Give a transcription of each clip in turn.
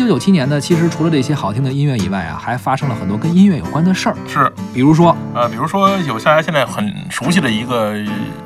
九九七年呢，其实除了这些好听的音乐以外啊，还发生了很多跟音乐有关的事儿，是，比如说，呃，比如说有大家现在很熟悉的一个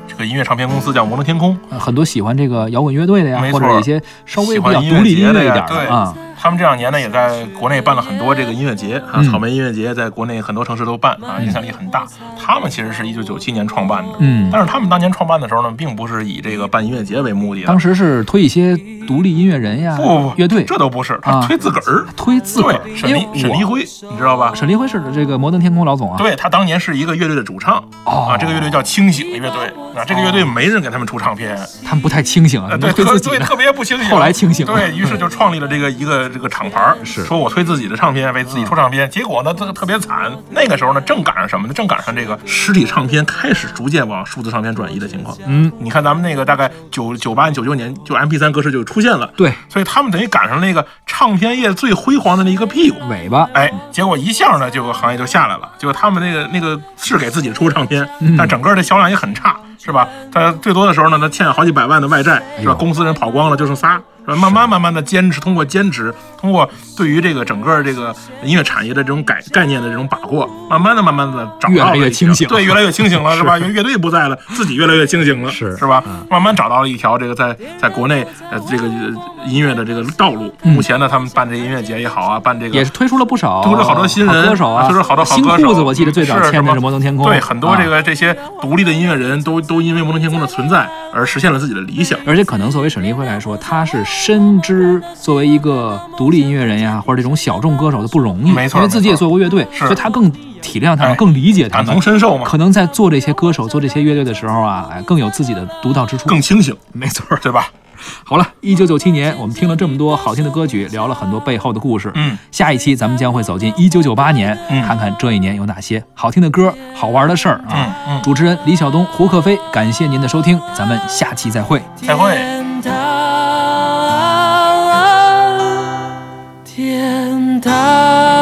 这个音乐唱片公司叫摩登天空，呃很多喜欢这个摇滚乐队的呀，或者一些稍微喜比较独立音乐一点的啊，他们这两年呢也在国内办了很多这个音乐节啊，嗯。草莓音乐节在国内很多城市都办啊，影响力很大。他们其实是一九九七年创办的，嗯，但是他们当年创办的时候呢，并不是以这个办音乐节为目的的。当，时是推一些独立音乐人呀、不不不，乐队，这都不是，啊。他推自个儿。推自个儿，对，沈黎沈黎辉，你知道吧？沈黎辉是这个摩登天空老总啊，对他当年是一个乐队的主唱。哦。啊，这个乐队叫清醒乐队。啊，这个乐队没人给他们出唱片，他们不太清醒啊，对，特别不清醒。后来清醒了。对于是就创立了这个一个这个厂牌，是说我推自己的唱片，为自己出唱片。结果呢，这个特别惨。那个时候呢，正赶上什么呢？正赶上这个实体唱片开始逐渐往数字唱片转移的情况。嗯，你看咱们那个大概九九八九九年，就 MP 三格式就出现了，对，所以他们等于赶上那个唱片业最辉煌的那一个屁股。尾巴，哎，结果一下呢，这个行业就下来了。结果他们那个那个是给自己出唱片，嗯但整个的销量也很差，是吧？他最多的时候呢，他欠好几百万的外债，是吧？哎公司人跑光了，就剩仨。是吧？慢慢慢慢的坚持，通过坚持，通过对于这个整个这个音乐产业的这种概概念的这种把握，慢慢的、慢慢的找到了越来越清醒对，越来越清醒了，是吧？因为乐队不在了，自己越来越清醒了，是是吧嗯？慢慢找到了一条这个在在国内呃这个呃音乐的这个道路。嗯目前呢，他们办这音乐节也好啊，办这个也是推出了不少，推出了好多新人歌手啊，推出了好多好新歌手裤子，我记得最早签的是摩登天空，对，很多这啊个这些独立的音乐人都都因为摩登天空的存在而实现了自己的理想。而且可能作为沈黎辉来说，他是深知作为一个独立音乐人呀，或者这种小众歌手的不容易，没错因为自己也做过乐队，所以他更体谅他们，哎更理解他们感同身受嘛，可能在做这些歌手、做这些乐队的时候啊，哎，更有自己的独到之处。更清醒，没错。对吧？好了，一九九七年，我们听了这么多好听的歌曲，聊了很多背后的故事。嗯，下一期咱们将会走进一九九八年，嗯看看这一年有哪些好听的歌、好玩的事儿啊。嗯嗯主持人李晓东、胡可飞，感谢您的收听，咱们下期再会。再会。等待。